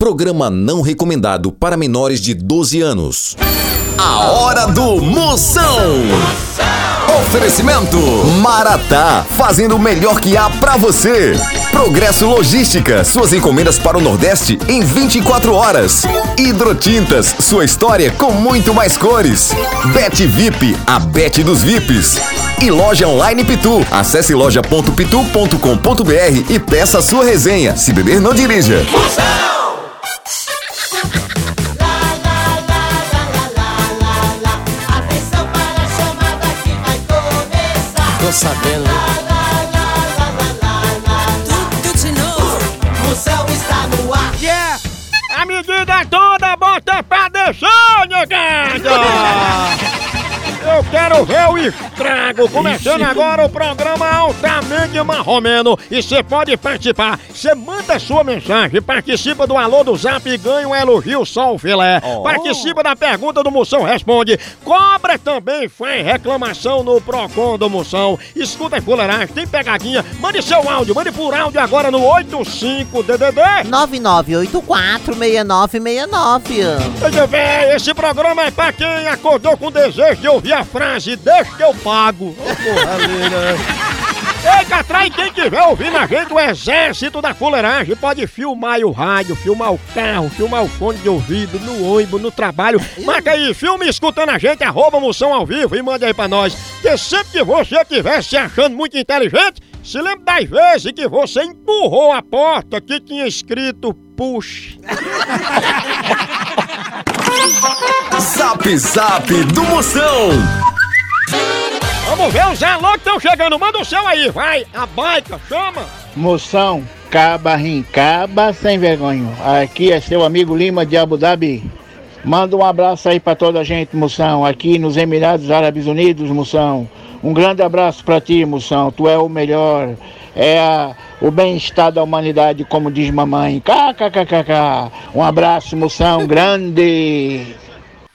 Programa não recomendado para menores de 12 anos. A hora do Moção. Oferecimento Maratá, fazendo o melhor que há pra você. Progresso Logística, suas encomendas para o Nordeste em 24 horas. Hidrotintas, sua história com muito mais cores. Bet VIP, a Bet dos VIPs. E loja online Pitu. Acesse loja.pitu.com.br e peça sua resenha. Se beber, não dirija. Atenção Tô sabendo. Tudo de novo. Moção está no ar. Yeah! A medida toda bota pra deixar, negada! Eu quero ver o estrago! Começando agora o programa Altamente Marromeno e você pode participar. Você manda sua mensagem, participa do Alô do Zap e ganha um elogio sol filé. Participa da pergunta do Moção Responde. Cobra também faz reclamação no Procon do Moção. Escuta a fuleiragem, tem pegadinha. Mande seu áudio, mande por áudio agora no 85DDD 99846969. Veja bem, esse programa é pra quem acordou com desejo de ouvir a frase Deixa que eu pago. Ô, porra. Ei, Catrai, quem tiver ouvindo a gente, o exército da fuleiragem, pode filmar o rádio, filmar o carro, filmar o fone de ouvido, no ônibus, no trabalho. Marca aí, filme escutando a gente, arroba moção ao vivo e manda aí pra nós. Que sempre que você estiver se achando muito inteligente, se lembre das vezes que você empurrou a porta que tinha escrito push. Zap Zap do Moção. Vamos ver os alô que estão chegando. Manda o seu aí, vai. A baica, chama. Moção, caba, rincaba, sem vergonha. Aqui é seu amigo Lima de Abu Dhabi. Manda um abraço aí pra toda a gente, Moção. Aqui nos Emirados Árabes Unidos, Moção. Um grande abraço pra ti, Moção. Tu é o melhor. É a- o bem-estar da humanidade, como diz mamãe. KKKKK. Um abraço, Moção, grande.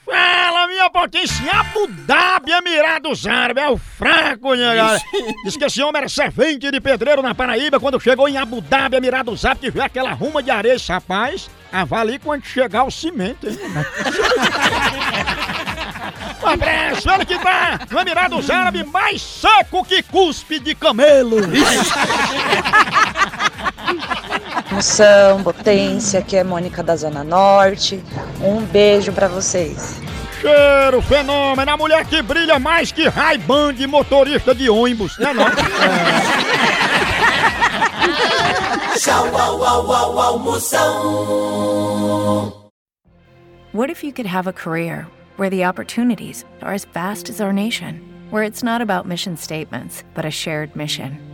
Fala, potência. Abu Dhabi, Emirados Árabes. É o fraco, né, galera? Diz que esse homem era servente de pedreiro na Paraíba. Quando chegou em Abu Dhabi, Emirados Árabes, que viu aquela ruma de areia. Esse Rapaz, avalie quando chegar o cimento, hein? Um abraço, ele que tá no Emirados Árabes mais seco que cuspe de camelo. Moção, potência, aqui é Mônica da Zona Norte. Um beijo pra vocês. Cheiro, fenômeno, a mulher que brilha mais que Ray-Ban de motorista de ônibus, né não? Tchau, au, au, au, au, moção. What if you could have a career where the opportunities are as vast as our nation, where it's not about mission statements, but a shared mission?